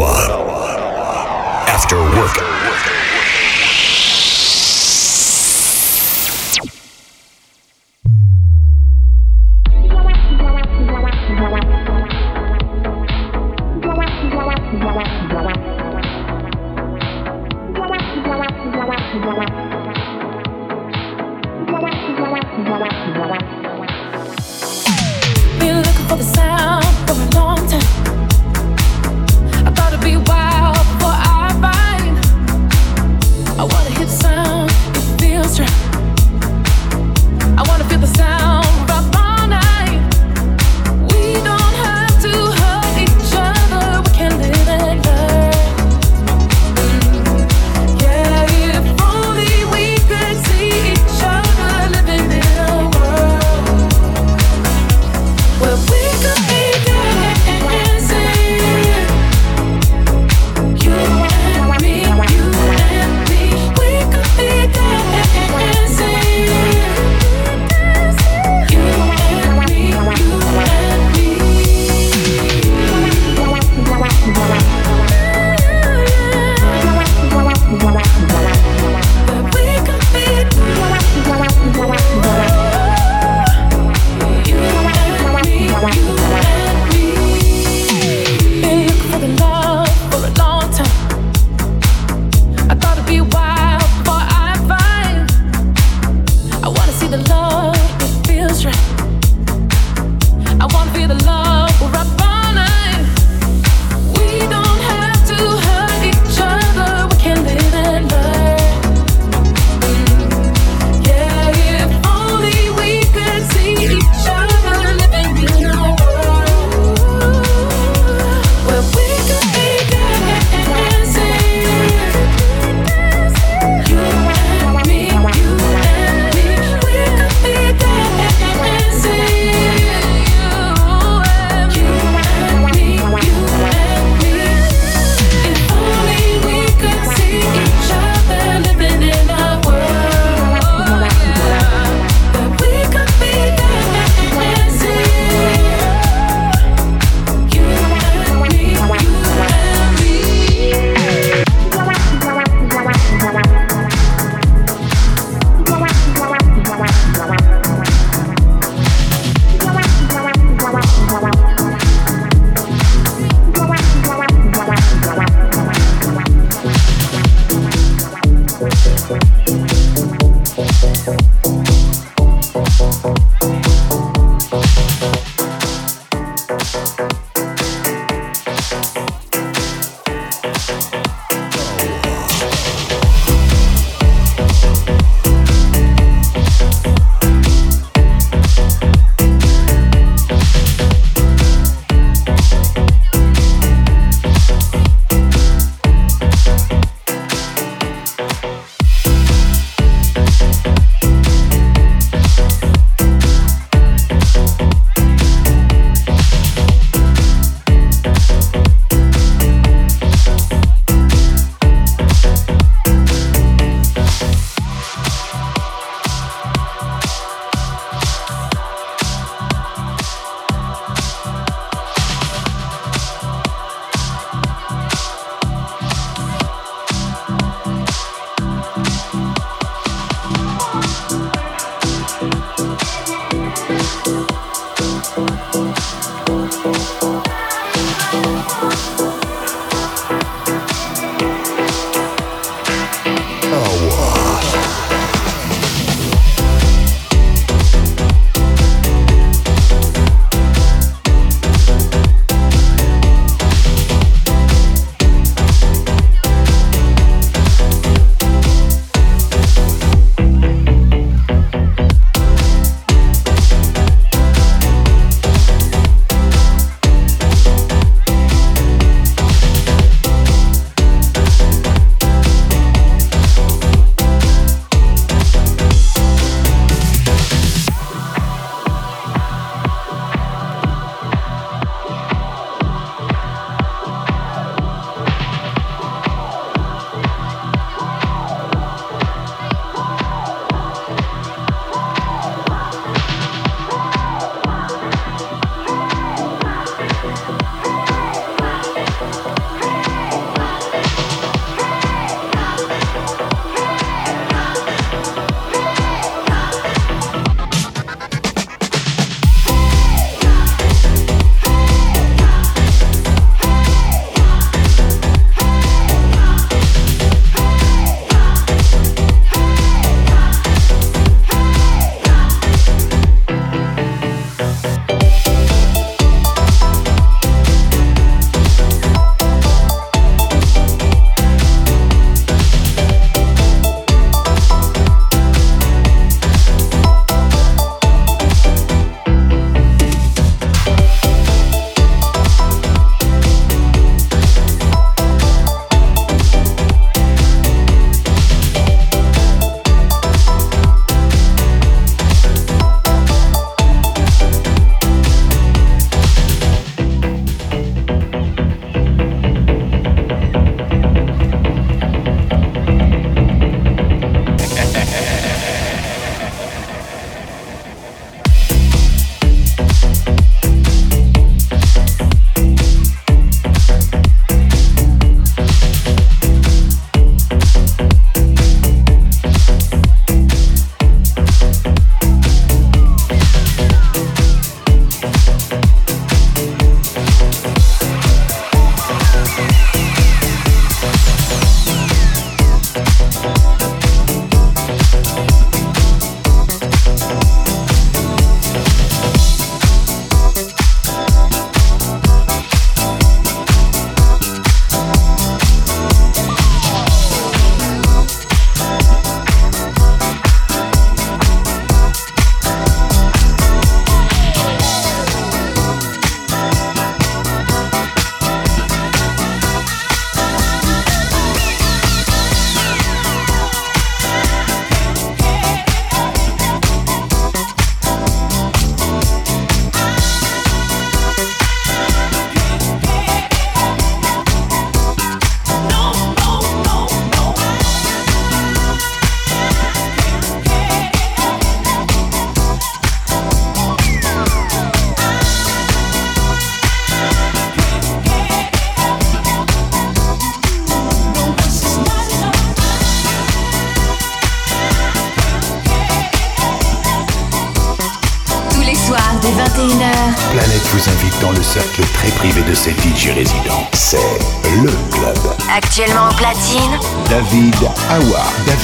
Ottawa.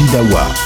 Bidawa.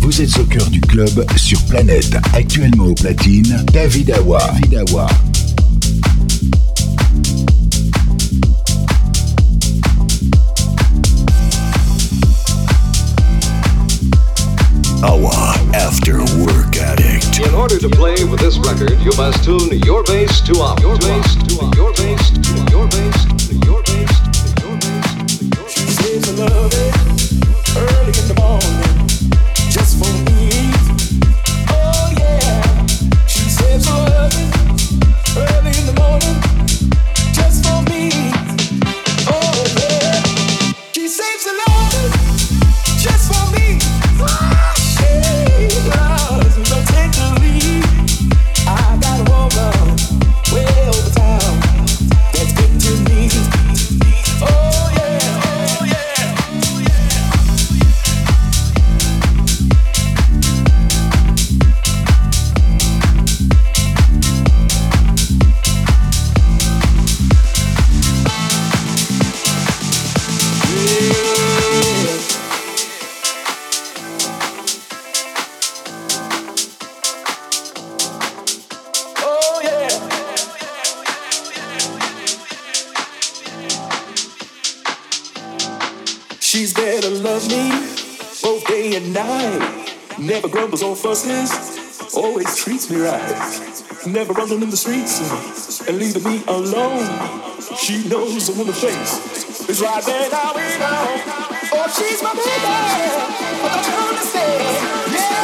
Vous êtes au cœur du club sur Planète, actuellement au platine, David David Awa. order to play with this record, you must tune your bass to up. Your bass to up. Your bass to up. Your bass to your your bass to your She says I love it early in the morning. buzzing in the streets and, leaving me alone. She knows I'm in the face. It's right there now we know. Oh, she's my baby. But I don't understand. Yeah.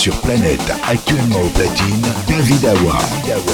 sur Planète. Actuellement au platine, David Awa.